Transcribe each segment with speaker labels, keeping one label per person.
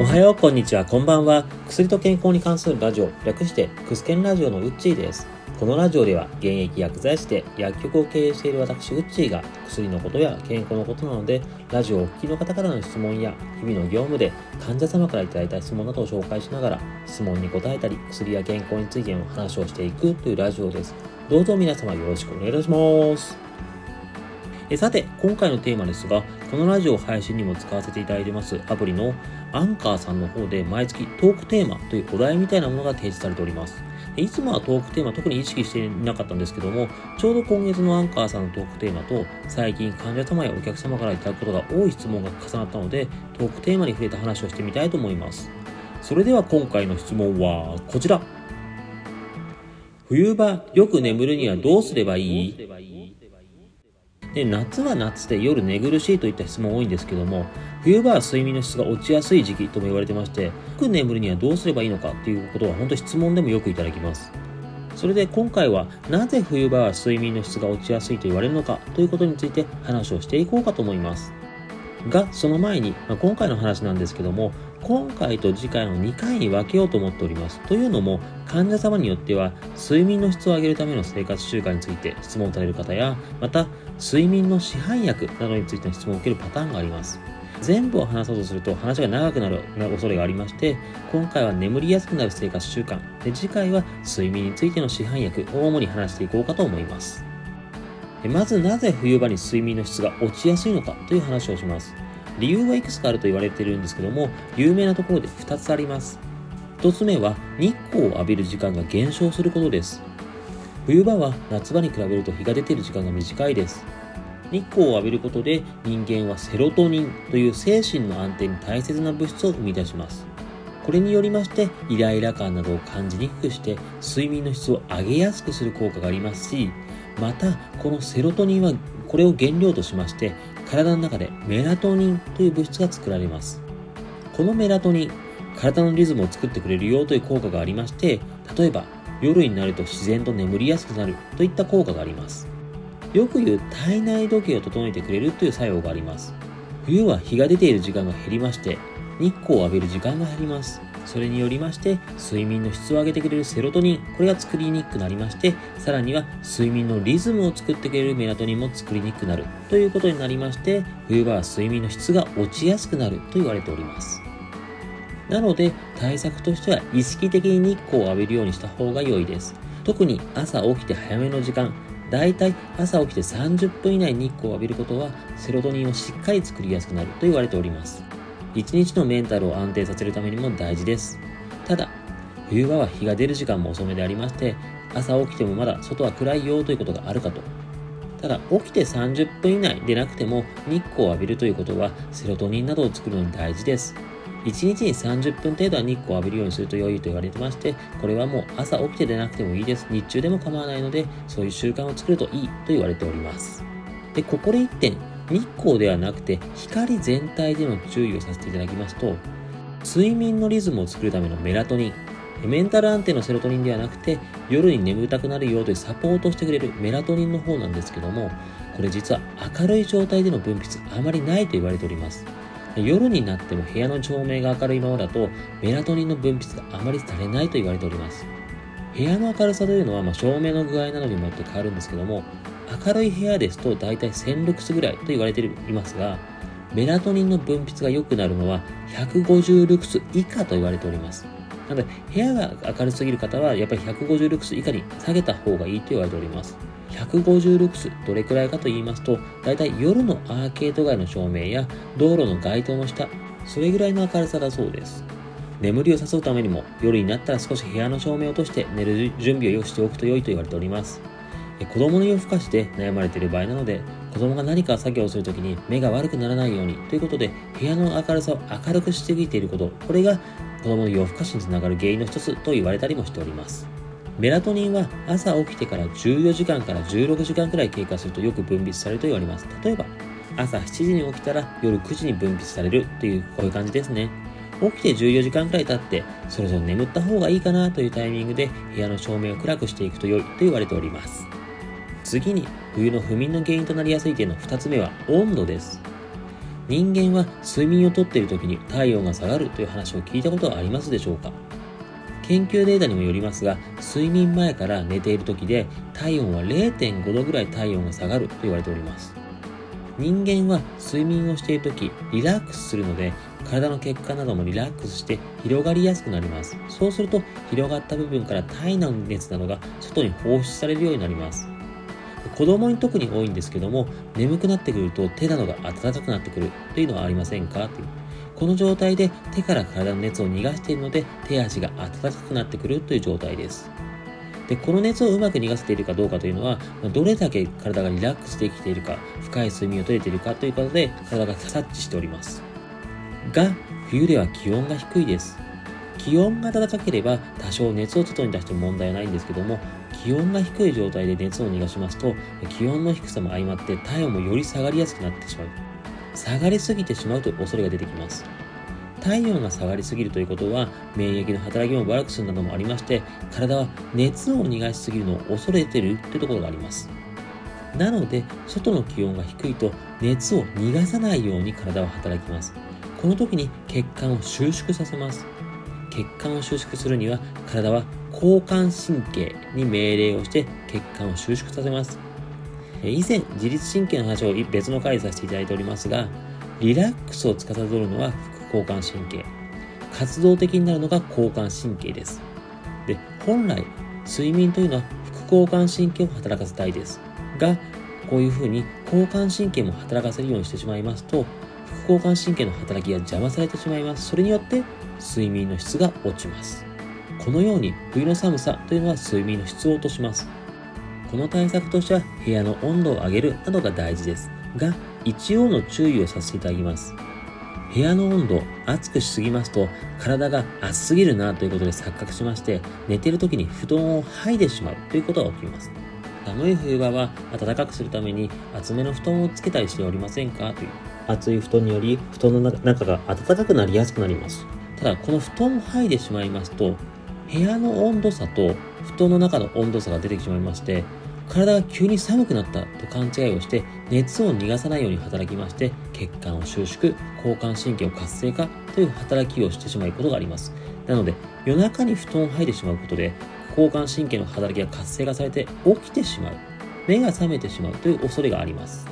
Speaker 1: おはよう、こんにちは、こんばんは。薬と健康に関するラジオ、略して、クスケンラジオのウッチーです。このラジオでは、現役薬剤師で薬局を経営している私、ウッチーが、薬のことや健康のことなので、ラジオをお聞きの方からの質問や、日々の業務で患者様からいいた質問などを紹介しながら、質問に答えたり、薬や健康についての話をしていくというラジオです。どうぞ皆様よろしくお願いいたします。えさて、今回のテーマですが、このラジオ配信にも使わせていただいてますアプリのアンカーさんの方で毎月トークテーマというお題みたいなものが提示されております。いつもはトークテーマ特に意識していなかったんですけども、ちょうど今月のアンカーさんのトークテーマと、最近患者様やお客様からいただくことが多い質問が重なったので、トークテーマに触れた話をしてみたいと思います。それでは今回の質問はこちら。冬場、よく眠るにはどうすればいい？で夏は夏で夜寝苦しいといった質問多いんですけども冬場は睡眠の質が落ちやすい時期とも言われてましてよく眠るにはどうすればいいのかっていうことは本当質問でもよくいただきます。それで今回はなぜ冬場は睡眠の質が落ちやすいと言われるのかということについて話をしていこうかと思います。がその前に、まあ、今回の話なんですけども今回と次回の2回に分けようと思っております。というのも、患者様によっては、睡眠の質を上げるための生活習慣について質問をされる方や、また、睡眠の市販薬などについての質問を受けるパターンがあります。全部を話そうとすると話が長くなる恐れがありまして、今回は眠りやすくなる生活習慣、で次回は睡眠についての市販薬を主に話していこうかと思います。まずなぜ冬場に睡眠の質が落ちやすいのかという話をします。理由はいくつかあると言われてるんですけども、有名なところで2つあります。1つ目は日光を浴びる時間が減少することです。冬場は夏場に比べると日が出ている時間が短いです。日光を浴びることで人間はセロトニンという精神の安定に大切な物質を生み出します。これによりましてイライラ感などを感じにくくして睡眠の質を上げやすくする効果がありますしまたこのセロトニンはこれを原料としまして体の中でメラトニンという物質が作られます。このメラトニン体のリズムを作ってくれるよという効果がありまして例えば夜になると自然と眠りやすくなるといった効果があります。よく言う体内時計を整えてくれるという作用があります。冬は日が出ている時間が減りまして日光を浴びる時間が減ります。それによりまして睡眠の質を上げてくれるセロトニンこれが作りにくくなりましてさらには睡眠のリズムを作ってくれるメラトニンも作りにくくなるということになりまして冬場は睡眠の質が落ちやすくなると言われております。なので対策としては意識的に日光を浴びるようにした方が良いです。特に朝起きて早めの時間だいたい朝起きて30分以内に日光を浴びることはセロトニンをしっかり作りやすくなると言われております。一日のメンタルを安定させるためにも大事です。ただ、冬場は日が出る時間も遅めでありまして、朝起きてもまだ外は暗いよということがあるかと。ただ、起きて30分以内でなくても日光を浴びるということはセロトニンなどを作るのに大事です。1日に30分程度は日光を浴びるようにすると良いと言われてまして、これはもう朝起きてでなくてもいいです。日中でも構わないので、そういう習慣を作るといいと言われております。で、ここで1点、日光ではなくて光全体での注意をさせていただきますと睡眠のリズムを作るためのメラトニンメンタル安定のセロトニンではなくて夜に眠たくなるよというサポートしてくれるメラトニンの方なんですけどもこれ実は明るい状態での分泌あまりないと言われております。夜になっても部屋の照明が明るいままだとメラトニンの分泌があまりされないと言われております。部屋の明るさというのは、まあ、照明の具合などにもよって変わるんですけども明るい部屋ですと大体1000ルクスぐらいと言われていますが、メラトニンの分泌が良くなるのは150ルクス以下と言われております。なので、部屋が明るすぎる方は、やっぱり150ルクス以下に下げた方がいいと言われております。150ルクス、どれくらいかと言いますと、大体夜のアーケード街の照明や道路の街灯の下、それぐらいの明るさだそうです。眠りを誘うためにも、夜になったら少し部屋の照明を落として寝る準備をしておくと良いと言われております。子供の夜更かしで悩まれている場合なので、子供が何か作業をするときに目が悪くならないようにということで、部屋の明るさを明るくしすぎていること、これが子供の夜更かしにつながる原因の一つと言われたりもしております。メラトニンは朝起きてから14時間から16時間くらい経過するとよく分泌されると言われます。例えば、朝7時に起きたら夜9時に分泌されるという、こういう感じですね。起きて14時間くらい経って、そろそろ眠った方がいいかなというタイミングで部屋の照明を暗くしていくと良いと言われております。次に冬の不眠の原因となりやすい点の2つ目は温度です人間は睡眠をとっている時に体温が下がるという話を聞いたことはありますでしょうか？研究データにもよりますが、睡眠前から寝ている時で体温は0.5度ぐらい体温が下がると言われております。人間は睡眠をしている時、リラックスするので、体の血管などもリラックスして広がりやすくなります。そうすると、広がった部分から体内の熱などが外に放出されるようになります。子供に特に多いんですけども、眠くなってくると手などが温かくなってくるというのはありませんか？という。この状態で手から体の熱を逃がしているので、手足が温かくなってくるという状態です。で、この熱をうまく逃がせているかどうかというのは、どれだけ体がリラックスできているか、深い睡眠をとれているかということで、体が察知しております。が、冬では気温が低いです。気温が暖かければ多少熱を外に出しても問題はないんですけども気温が低い状態で熱を逃がしますと気温の低さも相まって体温もより下がりやすくなってしまう。下がりすぎてしまうという恐れが出てきます。体温が下がりすぎるということは免疫の働きも悪くするなどもありまして体は熱を逃がしすぎるのを恐れているというところがあります。なので外の気温が低いと熱を逃がさないように体は働きます。この時に血管を収縮させます。血管を収縮するには体は交感神経に命令をして血管を収縮させます。以前自律神経の話を別の回でさせていただいておりますがリラックスを司るのは副交感神経。活動的になるのが交感神経です。で本来睡眠というのは副交感神経を働かせたいです。がこういうふうに交感神経も働かせるようにしてしまいますと副交感神経の働きが邪魔されてしまいます。それによって睡眠の質が落ちます。このように冬の寒さというのは睡眠の質を落とします。この対策としては部屋の温度を上げるなどが大事です。が、一応の注意をさせていただきます。部屋の温度を、熱くしすぎますと体が熱すぎるなということで錯覚しまして寝てる時に布団を剥いでしまうということが起きます。寒い冬場は暖かくするために厚めの布団をつけたりしておりませんかという厚い布団により布団の中が暖かくなりやすくなります。ただ、この布団を剥いでしまいますと、部屋の温度差と布団の中の温度差が出てきてしまいまして、体が急に寒くなったと勘違いをして、熱を逃がさないように働きまして、血管を収縮、交感神経を活性化という働きをしてしまうことがあります。なので、夜中に布団を剥いでしまうことで、交感神経の働きが活性化されて起きてしまう。目が覚めてしまうという恐れがあります。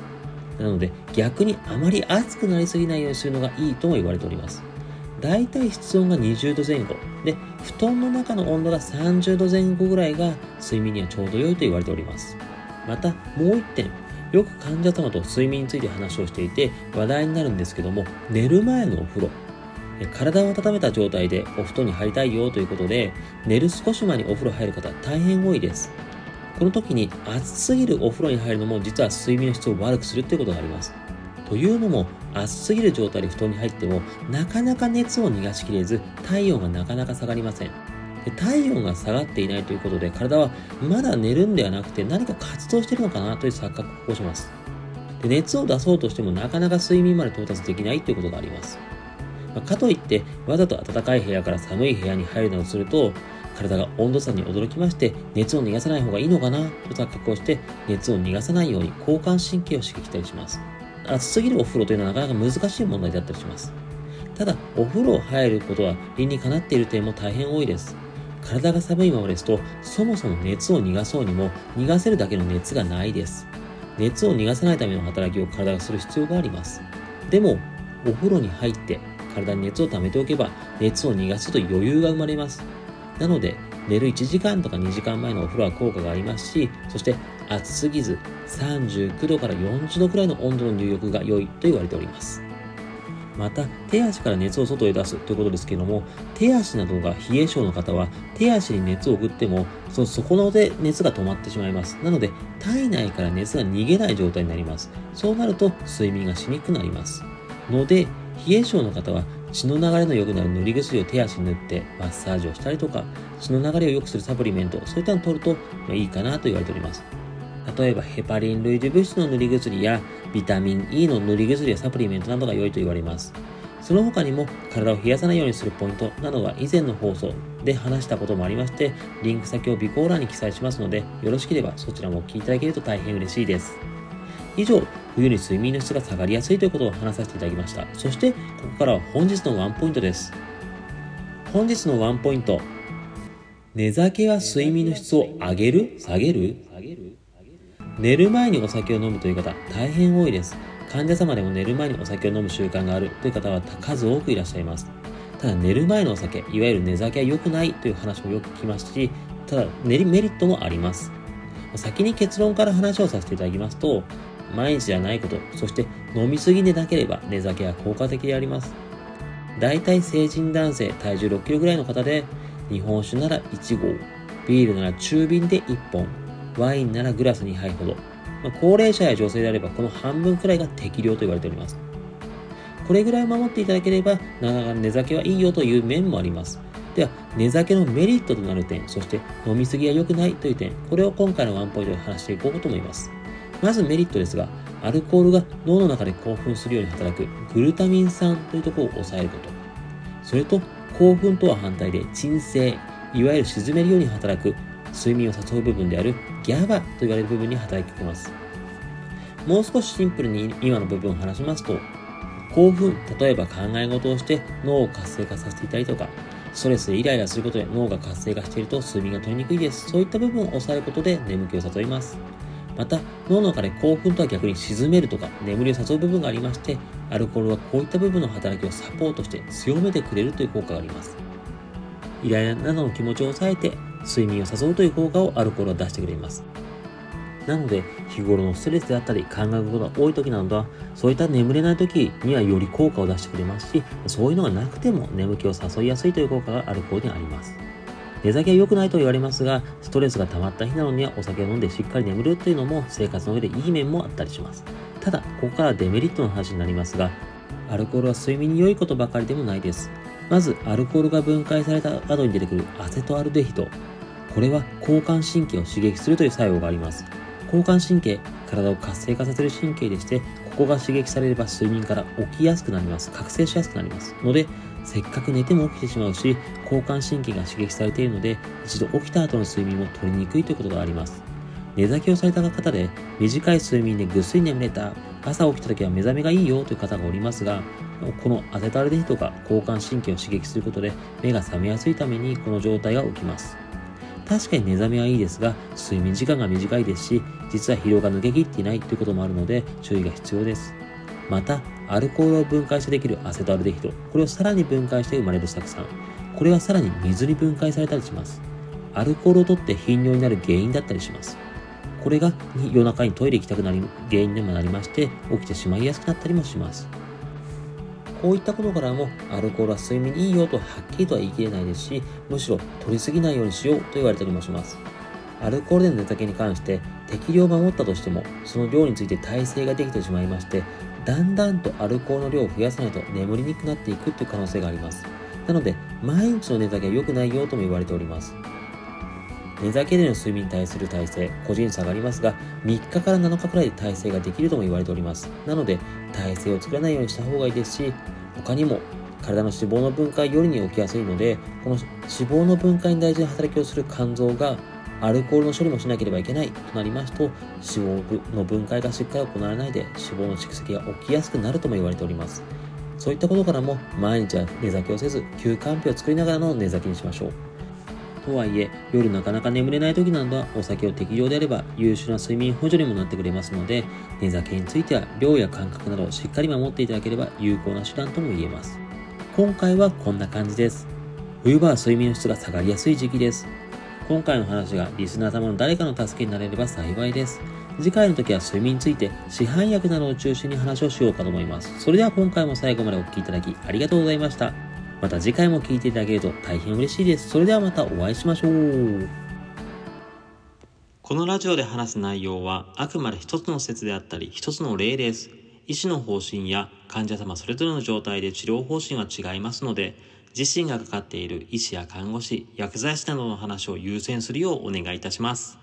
Speaker 1: なので、逆にあまり暑くなりすぎないようにするのがいいとも言われております。だいたい室温が20度前後で布団の中の温度が30度前後ぐらいが睡眠にはちょうど良いと言われております。またもう一点よく患者様と睡眠について話をしていて話題になるんですけども寝る前のお風呂。体を温めた状態でお布団に入りたいよということで寝る少し前にお風呂入る方大変多いです。この時に暑すぎるお風呂に入るのも実は睡眠の質を悪くするということがあります。というのも暑すぎる状態で布団に入ってもなかなか熱を逃がしきれず体温がなかなか下がりません。で体温が下がっていないということで体はまだ寝るんではなくて何か活動してるのかなという錯覚を起こします。で熱を出そうとしてもなかなか睡眠まで到達できないということがあります、ま、かといってわざと暖かい部屋から寒い部屋に入るなどすると体が温度差に驚きまして熱を逃がさない方がいいのかなと錯覚をして熱を逃がさないように交感神経を刺激したりします。暑すぎるお風呂というのはなかなか難しい問題だったりします。ただ、お風呂を入ることは理にかなっている点も大変多いです。体が寒いままですと、そもそも熱を逃がそうにも、逃がせるだけの熱がないです。熱を逃がさないための働きを体がする必要があります。でも、お風呂に入って体に熱を溜めておけば、熱を逃がすと余裕が生まれます。なので、寝る1時間とか2時間前のお風呂は効果がありますし、そして暑すぎず39度から40度くらいの温度の入浴が良いと言われております。また、手足から熱を外へ出すということですけども、手足などが冷え性の方は、手足に熱を送っても、その底ので熱が止まってしまいます。なので、体内から熱が逃げない状態になります。そうなると、睡眠がしにくくなります。ので、冷え性の方は、血の流れの良くなる塗り薬を手足に塗ってマッサージをしたりとか、血の流れを良くするサプリメント、そういったのを取るといいかなと言われております。例えばヘパリン類似物質の塗り薬やビタミン E の塗り薬やサプリメントなどが良いと言われます。その他にも体を冷やさないようにするポイントなどは以前の放送で話したこともありまして、リンク先を備考欄に記載しますので、よろしければそちらもお聞きいただけると大変嬉しいです。以上、冬に睡眠の質が下がりやすいということを話させていただきました。そして、ここからは本日のワンポイントです。本日のワンポイント。寝酒は睡眠の質を上げる？下げる？寝る前にお酒を飲むという方、大変多いです。患者様でも寝る前にお酒を飲む習慣があるという方は数多くいらっしゃいます。ただ寝る前のお酒、いわゆる寝酒は良くないという話もよく聞きますし、ただ寝るメリットもあります。先に結論から話をさせていただきますと、毎日じゃないこと、そして飲みすぎでなければ寝酒は効果的であります。大体成人男性体重6キロぐらいの方で、日本酒なら1合、ビールなら中瓶で1本、ワインならグラス2杯ほど。まあ、高齢者や女性であればこの半分くらいが適量と言われております。これぐらい守っていただければ、なかなか寝酒はいいよという面もあります。では、寝酒のメリットとなる点、そして飲みすぎは良くないという点、これを今回のワンポイントで話していこうと思います。まずメリットですが、アルコールが脳の中で興奮するように働くグルタミン酸というところを抑えること。それと、興奮とは反対で鎮静、いわゆる沈めるように働く睡眠を誘う部分である GABA と言われる部分に働きかけます。もう少しシンプルに今の部分を話しますと、興奮、例えば考え事をして脳を活性化させていたりとか、ストレスでイライラすることで脳が活性化していると睡眠が取りにくいです。そういった部分を抑えることで眠気を誘います。また、脳の中で興奮とは逆に沈めるとか眠りを誘う部分がありまして、アルコールはこういった部分の働きをサポートして強めてくれるという効果があります。イライラなどの気持ちを抑えて睡眠を誘うという効果をアルコールは出してくれます。なので、日頃のストレスであったり考えることが多い時などは、そういった眠れない時にはより効果を出してくれますし、そういうのがなくても眠気を誘いやすいという効果がアルコールにあります。寝酒は良くないと言われますが、ストレスが溜まった日なのにはお酒を飲んでしっかり眠るというのも生活の上でいい面もあったりします。ただ、ここからデメリットの話になりますが、アルコールは睡眠に良いことばかりでもないです。まず、アルコールが分解された後に出てくるアセトアルデヒド。これは交感神経を刺激するという作用があります。交感神経、体を活性化させる神経でして、ここが刺激されれば睡眠から起きやすくなります。覚醒しやすくなります。ので、せっかく寝ても起きてしまうし、交感神経が刺激されているので、一度起きた後の睡眠も取りにくいということがあります。寝酒をされた方で、短い睡眠でぐっすり眠れた、朝起きた時は目覚めがいいよという方がおりますが、このアセタルデヒドが交感神経を刺激することで目が覚めやすいためにこの状態が起きます。確かに寝覚めはいいですが、睡眠時間が短いですし、実は疲労が抜けきっていないということもあるので、注意が必要です。また、アルコールを分解してできるアセトアルデヒド、これをさらに分解して生まれる酢酸。これはさらに水に分解されたりします。アルコールを取って頻尿になる原因だったりします。これが夜中にトイレ行きたくなり原因でもなりまして、起きてしまいやすくなったりもします。こういったことからもアルコールは睡眠にいいよとはっきりとは言い切れないですし、むしろ取りすぎないようにしようと言われたりもします。アルコールでの寝酒に関して適量を守ったとしても、その量について耐性ができてしまいまして、だんだんとアルコールの量を増やさないと眠りにくくなっていくという可能性があります。なので、毎日の寝酒は良くないよとも言われております。寝酒での睡眠に対する体制、個人差がありますが、3日から7日くらいで体制ができるとも言われております。なので、体制を作らないようにした方がいいですし、他にも体の脂肪の分解よりに起きやすいので、この脂肪の分解に大事な働きをする肝臓がアルコールの処理もしなければいけないとなりますと、脂肪の分解がしっかり行われないで脂肪の蓄積が起きやすくなるとも言われております。そういったことからも毎日は寝酒をせず休肝日を作りながらの寝酒にしましょう。とはいえ、夜なかなか眠れない時などはお酒を適量であれば優秀な睡眠補助にもなってくれますので、寝酒については量や感覚などをしっかり守っていただければ有効な手段とも言えます。今回はこんな感じです。冬場は睡眠の質が下がりやすい時期です。今回の話がリスナー様の誰かの助けになれれば幸いです。次回の時は睡眠について市販薬などを中心に話をしようかと思います。それでは今回も最後までお聴きいただきありがとうございました。また次回も聴いていただけると大変嬉しいです。それではまたお会いしましょう。このラジオで話す内容はあくまで一つの説であったり一つの例です。医師の方針や患者様それぞれの状態で治療方針は違いますので、自身がかかっている医師や看護師、薬剤師などの話を優先するようお願いいたします。